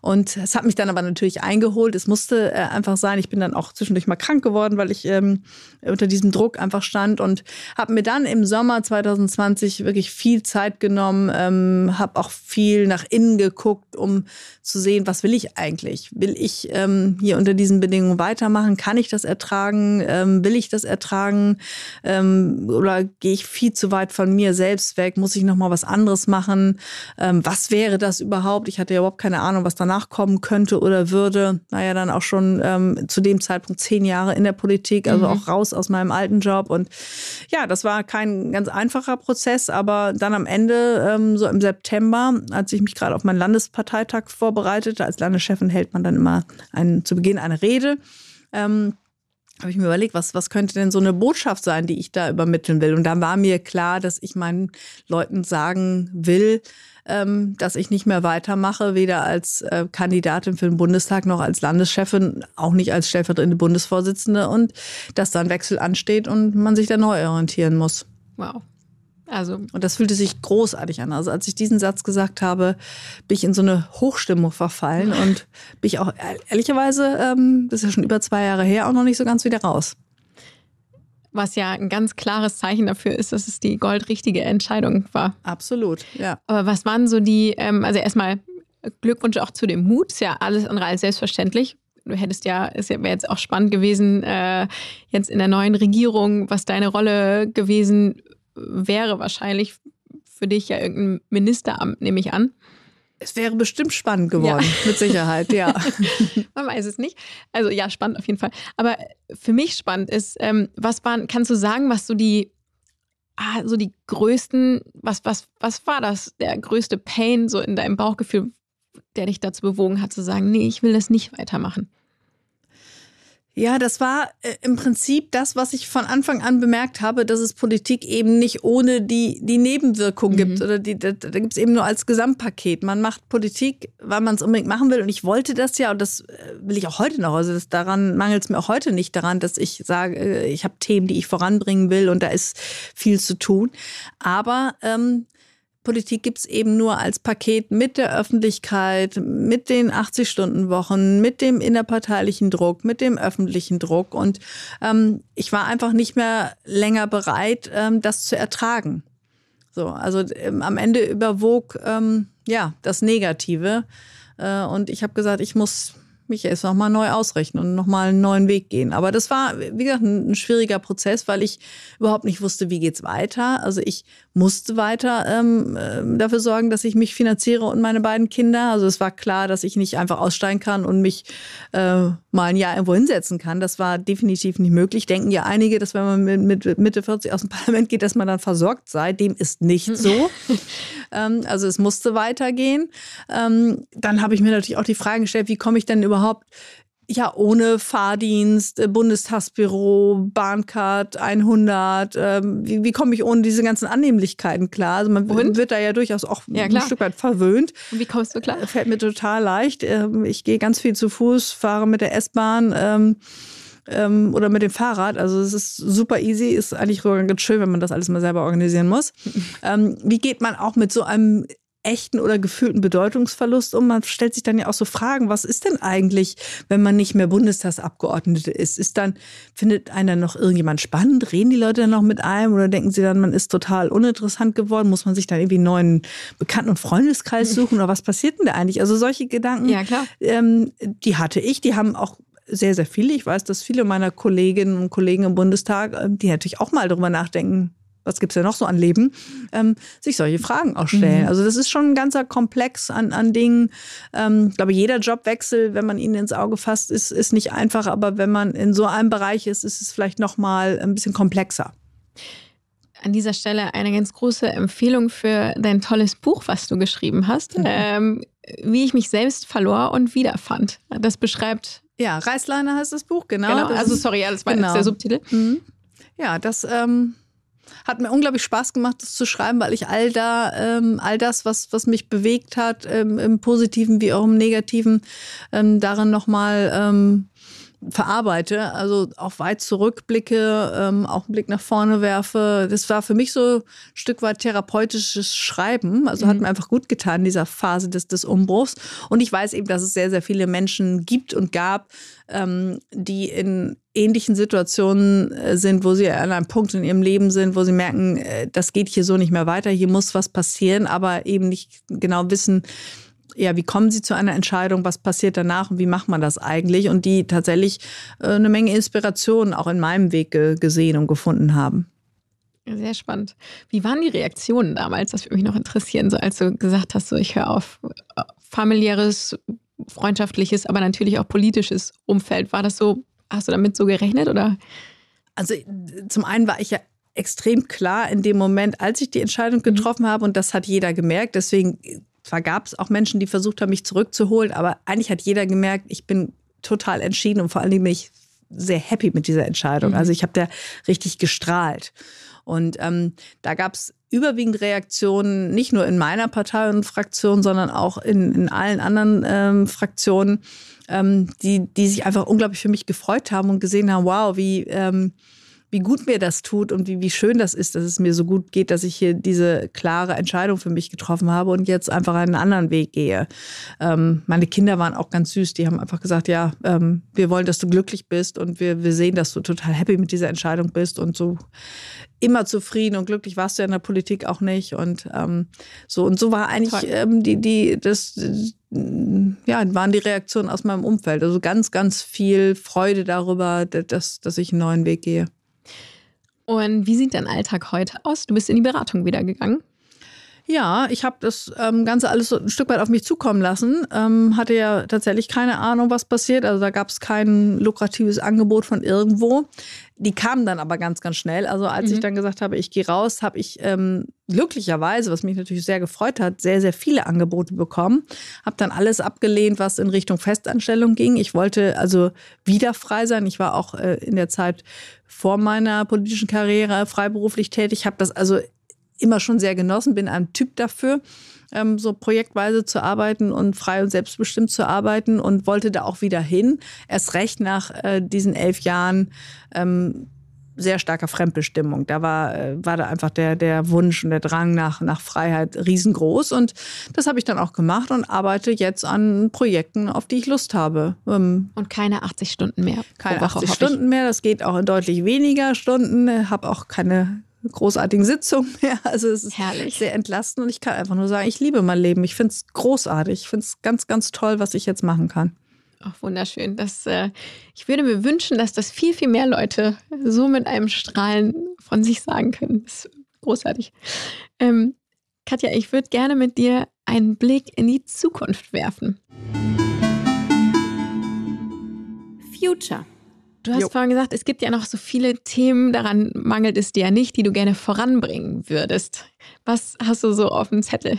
Speaker 2: Und es hat mich dann aber natürlich eingeholt. Es musste äh, einfach sein. Ich bin dann auch zwischendurch mal krank geworden, weil ich ähm, unter diesem Druck einfach stand und habe mir dann im Sommer 2020 wirklich viel Zeit genommen, ähm, habe auch viel nach innen geguckt, um zu sehen, was will ich eigentlich? Will ich ähm, hier unter diesen Bedingungen weitermachen? Kann ich das ertragen? Ähm, will ich das ertragen? Ähm, oder gehe ich viel zu weit von mir selbst weg? Muss ich noch mal was anderes machen? Ähm, was wäre das überhaupt? Ich hatte ja überhaupt keine Ahnung, was danach kommen könnte oder würde. Naja, dann auch schon ähm, zu dem Zeitpunkt zehn Jahre in der Politik, also mhm. auch raus aus meinem alten Job. Und ja, das war kein ganz einfacher Prozess, aber dann am Ende, ähm, so im September, als ich mich gerade auf meinen Landesparteitag vorbereitete, als Landeschefin hält man dann immer einen, zu Beginn eine Rede. Ähm, habe ich mir überlegt, was, was könnte denn so eine Botschaft sein, die ich da übermitteln will. Und dann war mir klar, dass ich meinen Leuten sagen will, ähm, dass ich nicht mehr weitermache, weder als äh, Kandidatin für den Bundestag noch als Landeschefin, auch nicht als stellvertretende Bundesvorsitzende und dass da ein Wechsel ansteht und man sich da neu orientieren muss.
Speaker 1: Wow. Also.
Speaker 2: Und das fühlte sich großartig an. Also als ich diesen Satz gesagt habe, bin ich in so eine Hochstimmung verfallen und bin ich auch ehrlicherweise, ähm, das ist ja schon über zwei Jahre her, auch noch nicht so ganz wieder raus.
Speaker 1: Was ja ein ganz klares Zeichen dafür ist, dass es die goldrichtige Entscheidung war.
Speaker 2: Absolut, ja.
Speaker 1: Aber was waren so die, ähm, also erstmal Glückwunsch auch zu dem Mut, ist ja alles andere als selbstverständlich du hättest ja, es wäre jetzt auch spannend gewesen, äh, jetzt in der neuen Regierung, was deine Rolle gewesen wäre wahrscheinlich für dich ja irgendein Ministeramt, nehme ich an.
Speaker 2: Es wäre bestimmt spannend geworden, ja. mit Sicherheit, ja.
Speaker 1: Man weiß es nicht. Also ja, spannend auf jeden Fall. Aber für mich spannend ist, ähm, was waren, kannst du sagen, was so die, ah, so die größten, was, was, was war das, der größte Pain so in deinem Bauchgefühl, der dich dazu bewogen hat zu sagen, nee, ich will das nicht weitermachen?
Speaker 2: Ja, das war äh, im Prinzip das, was ich von Anfang an bemerkt habe, dass es Politik eben nicht ohne die, die Nebenwirkung mhm. gibt. Oder die, da, da gibt es eben nur als Gesamtpaket. Man macht Politik, weil man es unbedingt machen will. Und ich wollte das ja, und das äh, will ich auch heute noch. Also das, daran mangelt es mir auch heute nicht daran, dass ich sage, äh, ich habe Themen, die ich voranbringen will und da ist viel zu tun. Aber ähm, Politik gibt es eben nur als Paket mit der Öffentlichkeit, mit den 80-Stunden-Wochen, mit dem innerparteilichen Druck, mit dem öffentlichen Druck. Und ähm, ich war einfach nicht mehr länger bereit, ähm, das zu ertragen. So, also ähm, am Ende überwog ähm, ja das Negative. Äh, und ich habe gesagt, ich muss mich jetzt nochmal neu ausrichten und nochmal einen neuen Weg gehen. Aber das war, wie gesagt, ein, ein, schwieriger Prozess, weil ich überhaupt nicht wusste, wie geht's weiter. Also ich musste weiter ähm, äh, dafür sorgen, dass ich mich finanziere und meine beiden Kinder. Also es war klar, dass ich nicht einfach aussteigen kann und mich äh, mal ein Jahr irgendwo hinsetzen kann. Das war definitiv nicht möglich. Denken ja einige, dass wenn man mit, mit Mitte 40 aus dem Parlament geht, dass man dann versorgt sei. Dem ist nicht so. ähm, also es musste weitergehen. Ähm, dann habe ich mir natürlich auch die Frage gestellt, wie komme ich denn überhaupt ja, ohne Fahrdienst, äh, Bundestagsbüro, Bahncard 100, ähm, wie, wie komme ich ohne diese ganzen Annehmlichkeiten klar? Also man Und? wird da ja durchaus auch ja, ein Stück weit verwöhnt.
Speaker 1: Und wie kommst du klar? Äh,
Speaker 2: fällt mir total leicht. Ähm, ich gehe ganz viel zu Fuß, fahre mit der S-Bahn. Ähm, ähm, oder mit dem Fahrrad. Also es ist super easy, ist eigentlich ganz schön, wenn man das alles mal selber organisieren muss. ähm, wie geht man auch mit so einem echten oder gefühlten Bedeutungsverlust um. Man stellt sich dann ja auch so Fragen, was ist denn eigentlich, wenn man nicht mehr Bundestagsabgeordnete ist? Ist dann, findet einer noch irgendjemand spannend? Reden die Leute dann noch mit einem oder denken sie dann, man ist total uninteressant geworden? Muss man sich dann irgendwie einen neuen Bekannten- und Freundeskreis suchen oder was passiert denn da eigentlich? Also solche Gedanken,
Speaker 1: ja, klar.
Speaker 2: Ähm, die hatte ich, die haben auch sehr, sehr viele. Ich weiß, dass viele meiner Kolleginnen und Kollegen im Bundestag, äh, die natürlich auch mal darüber nachdenken, was gibt's denn noch so an Leben, ähm, sich solche Fragen auch stellen. Mhm. Also das ist schon ein ganzer Komplex an, an Dingen. Ähm, ich glaube, jeder Jobwechsel, wenn man ihn ins Auge fasst, ist, ist nicht einfach, aber wenn man in so einem Bereich ist, ist es vielleicht noch mal ein bisschen komplexer.
Speaker 1: An dieser Stelle eine ganz große Empfehlung für dein tolles Buch, was du geschrieben hast, mhm. ähm, wie ich mich selbst verlor und wiederfand. Das beschreibt
Speaker 2: ja, Reißleine heißt das Buch, genau.
Speaker 1: genau. Also sorry, ja, das war genau. der Subtitel. Mhm.
Speaker 2: Ja, das ähm, hat mir unglaublich Spaß gemacht, das zu schreiben, weil ich all da, ähm, all das, was, was mich bewegt hat, ähm, im Positiven wie auch im Negativen, ähm, darin nochmal ähm, verarbeite, also auch weit zurückblicke, ähm, auch einen Blick nach vorne werfe. Das war für mich so ein Stück weit therapeutisches Schreiben. Also mhm. hat mir einfach gut getan in dieser Phase des, des Umbruchs. Und ich weiß eben, dass es sehr, sehr viele Menschen gibt und gab, ähm, die in ähnlichen Situationen äh, sind, wo sie an einem Punkt in ihrem Leben sind, wo sie merken, äh, das geht hier so nicht mehr weiter, hier muss was passieren, aber eben nicht genau wissen, ja, wie kommen Sie zu einer Entscheidung, was passiert danach und wie macht man das eigentlich? Und die tatsächlich äh, eine Menge Inspiration auch in meinem Weg gesehen und gefunden haben.
Speaker 1: Sehr spannend. Wie waren die Reaktionen damals? Das würde mich noch interessieren, so als du gesagt hast, so ich höre auf familiäres, freundschaftliches, aber natürlich auch politisches Umfeld. War das so, hast du damit so gerechnet oder?
Speaker 2: Also zum einen war ich ja extrem klar in dem Moment, als ich die Entscheidung getroffen habe und das hat jeder gemerkt. Deswegen zwar gab es auch Menschen, die versucht haben, mich zurückzuholen, aber eigentlich hat jeder gemerkt, ich bin total entschieden und vor allen Dingen bin ich sehr happy mit dieser Entscheidung. Mhm. Also ich habe da richtig gestrahlt. Und ähm, da gab es überwiegend Reaktionen, nicht nur in meiner Partei und Fraktion, sondern auch in, in allen anderen ähm, Fraktionen, ähm, die, die sich einfach unglaublich für mich gefreut haben und gesehen haben, wow, wie, ähm, wie gut mir das tut und wie, wie schön das ist, dass es mir so gut geht, dass ich hier diese klare Entscheidung für mich getroffen habe und jetzt einfach einen anderen Weg gehe. Ähm, meine Kinder waren auch ganz süß, die haben einfach gesagt, ja, ähm, wir wollen, dass du glücklich bist und wir, wir sehen, dass du total happy mit dieser Entscheidung bist und so immer zufrieden und glücklich warst du in der Politik auch nicht. Und ähm, so und so war eigentlich ähm, die die das ja waren die Reaktionen aus meinem Umfeld. Also ganz ganz viel Freude darüber dass dass ich einen neuen Weg gehe
Speaker 1: und wie sieht dein Alltag heute aus? Du bist in die Beratung wieder gegangen.
Speaker 2: Ja, ich habe das ähm, Ganze alles so ein Stück weit auf mich zukommen lassen. Ähm, hatte ja tatsächlich keine Ahnung, was passiert. Also da gab es kein lukratives Angebot von irgendwo. Die kamen dann aber ganz, ganz schnell. Also als mhm. ich dann gesagt habe, ich gehe raus, habe ich ähm, glücklicherweise, was mich natürlich sehr gefreut hat, sehr, sehr viele Angebote bekommen. Habe dann alles abgelehnt, was in Richtung Festanstellung ging. Ich wollte also wieder frei sein. Ich war auch äh, in der Zeit vor meiner politischen Karriere freiberuflich tätig. Habe das also immer schon sehr genossen, bin ein Typ dafür, ähm, so projektweise zu arbeiten und frei und selbstbestimmt zu arbeiten und wollte da auch wieder hin. Erst recht nach äh, diesen elf Jahren ähm, sehr starker Fremdbestimmung. Da war, äh, war da einfach der, der Wunsch und der Drang nach, nach Freiheit riesengroß. Und das habe ich dann auch gemacht und arbeite jetzt an Projekten, auf die ich Lust habe.
Speaker 1: Ähm, und keine 80 Stunden mehr.
Speaker 2: Keine Woche, 80 Stunden mehr, das geht auch in deutlich weniger Stunden. Habe auch keine großartigen Sitzungen mehr. Also es ist Herrlich. sehr entlastend und ich kann einfach nur sagen, ich liebe mein Leben. Ich finde es großartig. Ich finde es ganz, ganz toll, was ich jetzt machen kann.
Speaker 1: Ach, wunderschön. Das, äh, ich würde mir wünschen, dass das viel, viel mehr Leute so mit einem Strahlen von sich sagen können. Das ist großartig. Ähm, Katja, ich würde gerne mit dir einen Blick in die Zukunft werfen. Future. Du hast jo. vorhin gesagt, es gibt ja noch so viele Themen, daran mangelt es dir ja nicht, die du gerne voranbringen würdest. Was hast du so auf dem Zettel?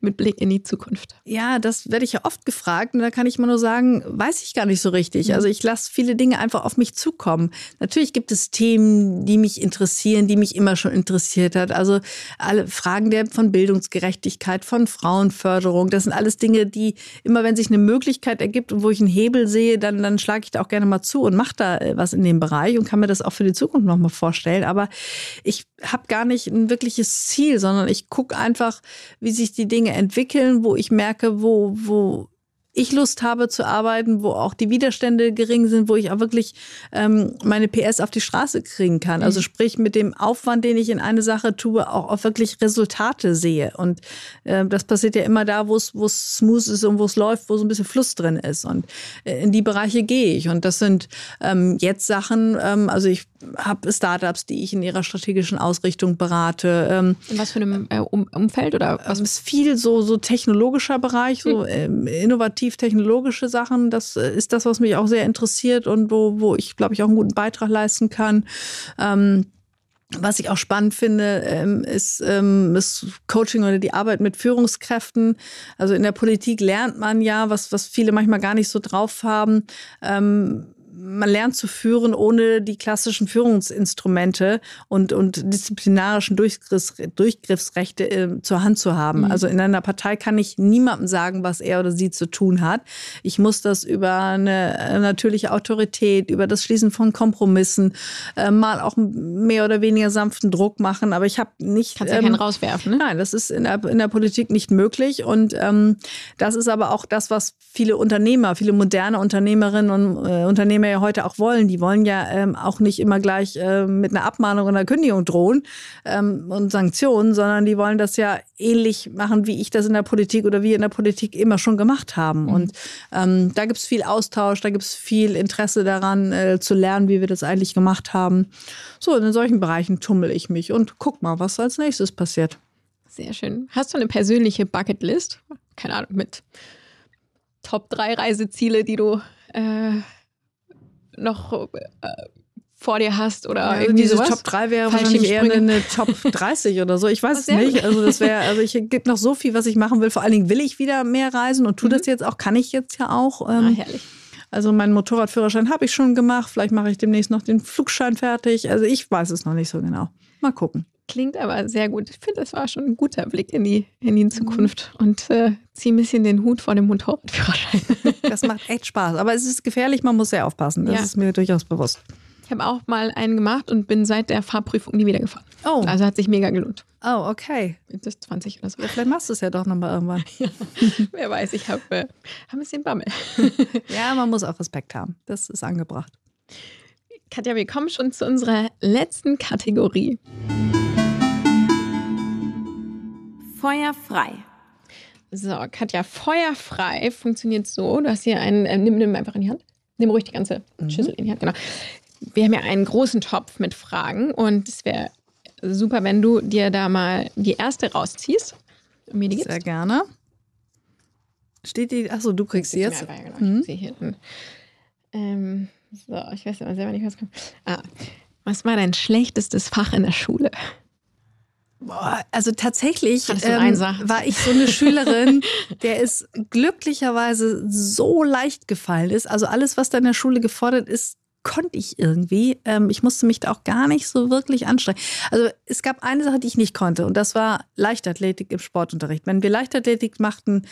Speaker 1: Mit Blick in die Zukunft?
Speaker 2: Ja, das werde ich ja oft gefragt und da kann ich mal nur sagen, weiß ich gar nicht so richtig. Mhm. Also ich lasse viele Dinge einfach auf mich zukommen. Natürlich gibt es Themen, die mich interessieren, die mich immer schon interessiert hat. Also alle Fragen der von Bildungsgerechtigkeit, von Frauenförderung, das sind alles Dinge, die immer, wenn sich eine Möglichkeit ergibt und wo ich einen Hebel sehe, dann, dann schlage ich da auch gerne mal zu und mache da äh, was in dem Bereich und kann mir das auch für die Zukunft nochmal vorstellen. Aber ich habe gar nicht ein wirkliches Ziel, sondern ich gucke einfach, wie sich die Dinge Dinge entwickeln, wo ich merke, wo, wo ich Lust habe zu arbeiten, wo auch die Widerstände gering sind, wo ich auch wirklich ähm, meine PS auf die Straße kriegen kann. Also mhm. sprich mit dem Aufwand, den ich in eine Sache tue, auch, auch wirklich Resultate sehe. Und äh, das passiert ja immer da, wo es wo es smooth ist und wo es läuft, wo so ein bisschen Fluss drin ist. Und äh, in die Bereiche gehe ich. Und das sind ähm, jetzt Sachen, ähm, also ich habe Startups, die ich in ihrer strategischen Ausrichtung berate.
Speaker 1: Ähm, in was für einem äh, um Umfeld oder
Speaker 2: was? Es ist viel so, so technologischer Bereich, so hm. äh, innovativ-technologische Sachen. Das äh, ist das, was mich auch sehr interessiert und wo, wo ich, glaube ich, auch einen guten Beitrag leisten kann. Ähm, was ich auch spannend finde, ähm, ist ähm, das Coaching oder die Arbeit mit Führungskräften. Also in der Politik lernt man ja, was, was viele manchmal gar nicht so drauf haben, ähm, man lernt zu führen, ohne die klassischen Führungsinstrumente und, und disziplinarischen Durchgriffs, Durchgriffsrechte äh, zur Hand zu haben. Mhm. Also in einer Partei kann ich niemandem sagen, was er oder sie zu tun hat. Ich muss das über eine äh, natürliche Autorität, über das Schließen von Kompromissen, äh, mal auch mehr oder weniger sanften Druck machen. Aber ich habe nicht.
Speaker 1: Kannst ja ähm, keinen rauswerfen, ne?
Speaker 2: Nein, das ist in der, in der Politik nicht möglich. Und ähm, das ist aber auch das, was viele Unternehmer, viele moderne Unternehmerinnen und äh, Unternehmer wir ja heute auch wollen. Die wollen ja ähm, auch nicht immer gleich äh, mit einer Abmahnung oder einer Kündigung drohen ähm, und Sanktionen, sondern die wollen das ja ähnlich machen, wie ich das in der Politik oder wir in der Politik immer schon gemacht haben. Mhm. Und ähm, da gibt es viel Austausch, da gibt es viel Interesse daran, äh, zu lernen, wie wir das eigentlich gemacht haben. So, in solchen Bereichen tummel ich mich und guck mal, was als nächstes passiert.
Speaker 1: Sehr schön. Hast du eine persönliche Bucketlist? Keine Ahnung, mit Top 3 Reiseziele, die du äh, noch äh, vor dir hast oder ja, irgendwie
Speaker 2: diese
Speaker 1: sowas?
Speaker 2: Top 3 wäre wahrscheinlich eher eine Top 30 oder so. Ich weiß es nicht. Also das wäre, also ich gibt noch so viel, was ich machen will. Vor allen Dingen will ich wieder mehr reisen und tue mhm. das jetzt auch, kann ich jetzt ja auch.
Speaker 1: Ähm, ah, herrlich.
Speaker 2: Also meinen Motorradführerschein habe ich schon gemacht. Vielleicht mache ich demnächst noch den Flugschein fertig. Also ich weiß es noch nicht so genau. Mal gucken.
Speaker 1: Klingt aber sehr gut. Ich finde, das war schon ein guter Blick in die, in die Zukunft und äh, ziehe ein bisschen den Hut vor dem Motorradführerschein.
Speaker 2: Das macht echt Spaß. Aber es ist gefährlich, man muss sehr aufpassen. Das ja. ist mir durchaus bewusst.
Speaker 1: Ich habe auch mal einen gemacht und bin seit der Fahrprüfung nie wieder gefahren. Oh. Also hat sich mega gelohnt.
Speaker 2: Oh, okay.
Speaker 1: Mit 20 oder so.
Speaker 2: Ja, vielleicht machst du es ja doch nochmal irgendwann. Ja.
Speaker 1: Wer weiß, ich habe äh, hab ein bisschen Bammel.
Speaker 2: ja, man muss auch Respekt haben. Das ist angebracht.
Speaker 1: Katja, wir kommen schon zu unserer letzten Kategorie. Feuerfrei. So, Katja, feuerfrei funktioniert so. Du hast hier einen, äh, nimm, nimm einfach in die Hand. Nimm ruhig die ganze mhm. Schüssel in die Hand, genau. Wir haben ja einen großen Topf mit Fragen und es wäre super, wenn du dir da mal die erste rausziehst.
Speaker 2: Und mir die Sehr gerne. Steht die, achso, du kriegst sie jetzt.
Speaker 1: Ja, genau. Mhm. Ich sehe hinten. Ähm, so, ich weiß aber selber nicht, was kommt. Ah, was war dein schlechtestes Fach in der Schule?
Speaker 2: Boah, also tatsächlich ähm, war ich so eine Schülerin, der es glücklicherweise so leicht gefallen ist. Also alles, was da in der Schule gefordert ist, konnte ich irgendwie. Ähm, ich musste mich da auch gar nicht so wirklich anstrengen. Also es gab eine Sache, die ich nicht konnte und das war Leichtathletik im Sportunterricht. Wenn wir Leichtathletik machten,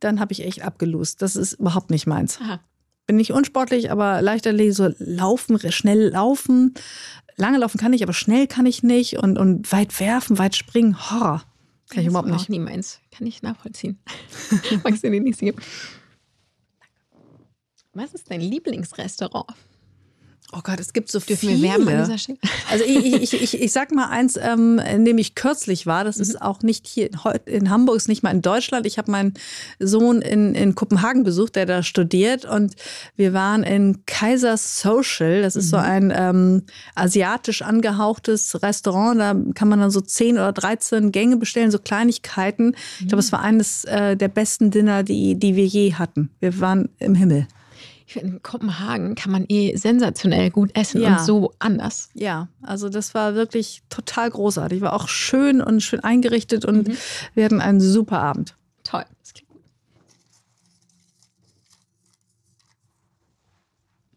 Speaker 2: dann habe ich echt abgelust. Das ist überhaupt nicht meins. Aha bin nicht unsportlich, aber Leichtathletik, so laufen, schnell laufen, Lange laufen kann ich, aber schnell kann ich nicht. Und, und weit werfen, weit springen, Horror. Kann ich überhaupt nicht.
Speaker 1: Auch nie meins. Kann ich nachvollziehen. Magst du den nicht geben? Was ist dein Lieblingsrestaurant?
Speaker 2: Oh Gott, es gibt so Dürfen viele. Wir werben an dieser Stelle? Also ich, ich, ich, ich sag mal eins, ähm, in dem ich kürzlich war, das mhm. ist auch nicht hier in Hamburg, ist nicht mal in Deutschland. Ich habe meinen Sohn in, in Kopenhagen besucht, der da studiert und wir waren in Kaiser Social. Das ist mhm. so ein ähm, asiatisch angehauchtes Restaurant. Da kann man dann so 10 oder 13 Gänge bestellen, so Kleinigkeiten. Mhm. Ich glaube, es war eines äh, der besten Dinner, die, die wir je hatten. Wir waren im Himmel
Speaker 1: in Kopenhagen kann man eh sensationell gut essen ja. und so anders.
Speaker 2: Ja, also das war wirklich total großartig. War auch schön und schön eingerichtet und mhm. wir hatten einen super Abend.
Speaker 1: Toll, das klingt gut.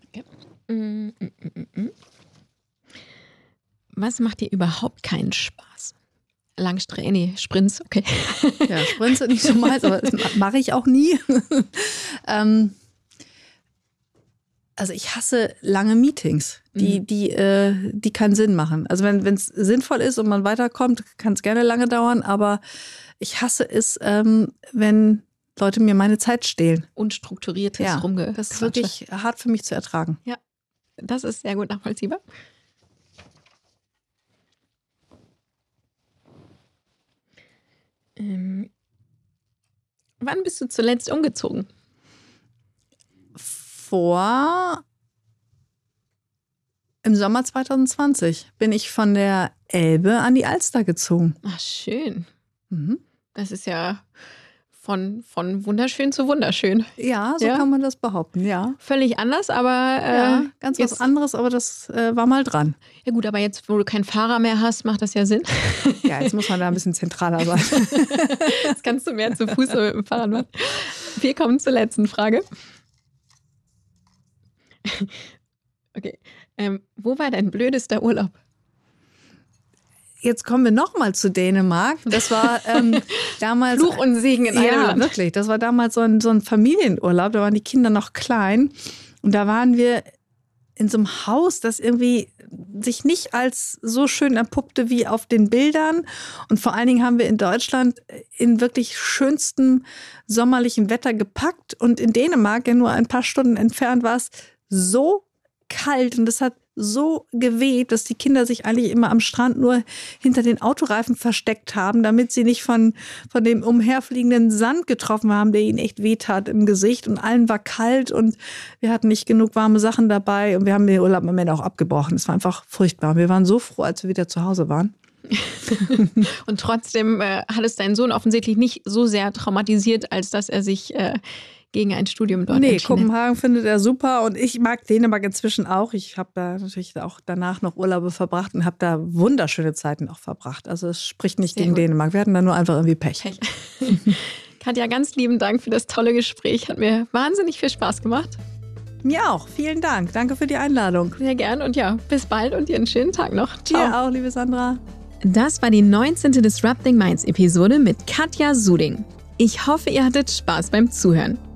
Speaker 1: Okay. Mm, mm, mm, Was macht dir überhaupt keinen Spaß? Langstrecke, nee, Sprints, okay.
Speaker 2: Ja, Sprints sind nicht so meins, aber das mache ich auch nie. ähm, also ich hasse lange Meetings, die, mhm. die, äh, die keinen Sinn machen. Also wenn es sinnvoll ist und man weiterkommt, kann es gerne lange dauern, aber ich hasse es, ähm, wenn Leute mir meine Zeit stehlen.
Speaker 1: Unstrukturiertes
Speaker 2: Ja,
Speaker 1: Rumge.
Speaker 2: das ist wirklich hart für mich zu ertragen.
Speaker 1: Das ist sehr gut nachvollziehbar. Ähm, wann bist du zuletzt umgezogen?
Speaker 2: Vor im Sommer 2020 bin ich von der Elbe an die Alster gezogen.
Speaker 1: Ach, schön.
Speaker 2: Mhm.
Speaker 1: Das ist ja von, von wunderschön zu wunderschön.
Speaker 2: Ja, so
Speaker 1: Ja.
Speaker 2: kann man das behaupten, ja.
Speaker 1: Völlig anders, aber äh,
Speaker 2: ja, ganz was
Speaker 1: jetzt-
Speaker 2: anderes, aber das äh, war mal dran.
Speaker 1: ja gut, aber jetzt, wo du keinen Fahrer mehr hast, macht das ja Sinn.
Speaker 2: Ja, jetzt muss man da ein bisschen zentraler sein.
Speaker 1: Jetzt kannst du mehr zu Fuß mit dem Fahrrad machen. Wir kommen zur letzten Frage. Okay. Ähm, wo war dein blödester Urlaub?
Speaker 2: Jetzt kommen wir nochmal zu Dänemark. Das war ähm, damals.
Speaker 1: Fluch und Segen in einem
Speaker 2: ja,
Speaker 1: Land.
Speaker 2: wirklich. Das war damals so ein, so ein Familienurlaub. Da waren die Kinder noch klein. Und da waren wir in so einem Haus, das irgendwie sich nicht als so schön erpuppte wie auf den Bildern. Und vor allen Dingen haben wir in Deutschland in wirklich schönstem sommerlichen Wetter gepackt. Und in Dänemark, ja nur ein paar Stunden entfernt, war es so kalt und es hat so geweht, dass die Kinder sich eigentlich immer am Strand nur hinter den Autoreifen versteckt haben, damit sie nicht von, von dem umherfliegenden Sand getroffen haben, der ihnen echt wehtat im Gesicht. Und allen war kalt und wir hatten nicht genug warme Sachen dabei und wir haben den Urlaub am Ende auch abgebrochen. Es war einfach furchtbar. Wir waren so froh, als wir wieder zu Hause waren.
Speaker 1: Und trotzdem äh, hat es deinen Sohn offensichtlich nicht so sehr traumatisiert, als dass er sich äh, gegen ein Studium dort
Speaker 2: nee. Kopenhagen findet er super und ich mag Dänemark inzwischen auch. Ich habe da natürlich auch danach noch Urlaube verbracht und habe da wunderschöne Zeiten auch verbracht. Also es spricht nicht
Speaker 1: Sehr
Speaker 2: gegen
Speaker 1: gut.
Speaker 2: Dänemark. Wir hatten da nur einfach irgendwie Pech.
Speaker 1: Pech. Katja, ganz lieben Dank für das tolle Gespräch. Hat mir wahnsinnig viel Spaß gemacht.
Speaker 2: Mir auch. Vielen Dank. Danke für die Einladung.
Speaker 1: Sehr gern und ja, bis bald und dir einen schönen Tag noch. Ciao.
Speaker 2: Dir auch, liebe Sandra.
Speaker 1: Das war die 19. Disrupting Minds Episode mit Katja Suding. Ich hoffe, ihr hattet Spaß beim Zuhören.